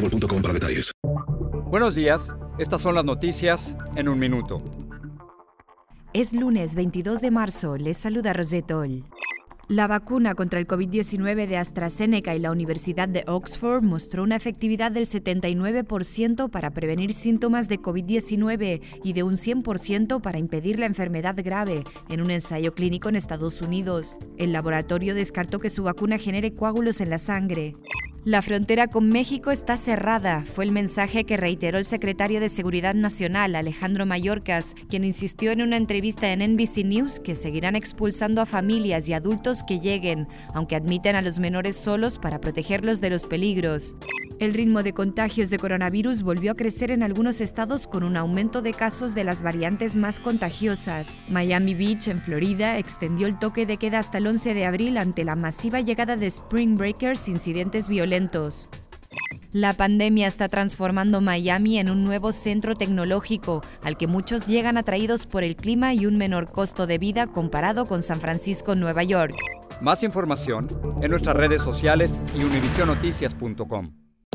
boostmobile.com para detalles. Buenos días, estas son las noticias en un minuto. Es lunes 22 de marzo, les saluda Rosetol. La vacuna contra el COVID-19 de AstraZeneca y la Universidad de Oxford mostró una efectividad del 79% para prevenir síntomas de COVID-19 y de un 100% para impedir la enfermedad grave en un ensayo clínico en Estados Unidos. El laboratorio descartó que su vacuna genere coágulos en la sangre. La frontera con México está cerrada, fue el mensaje que reiteró el secretario de Seguridad Nacional, Alejandro Mayorkas, quien insistió en una entrevista en NBC News que seguirán expulsando a familias y adultos que lleguen, aunque admiten a los menores solos para protegerlos de los peligros. El ritmo de contagios de coronavirus volvió a crecer en algunos estados con un aumento de casos de las variantes más contagiosas. Miami Beach, en Florida, extendió el toque de queda hasta el 11 de abril ante la masiva llegada de Spring Breakers incidentes violentos. La pandemia está transformando Miami en un nuevo centro tecnológico, al que muchos llegan atraídos por el clima y un menor costo de vida comparado con San Francisco, Nueva York. Más información en nuestras redes sociales y univisionoticias.com.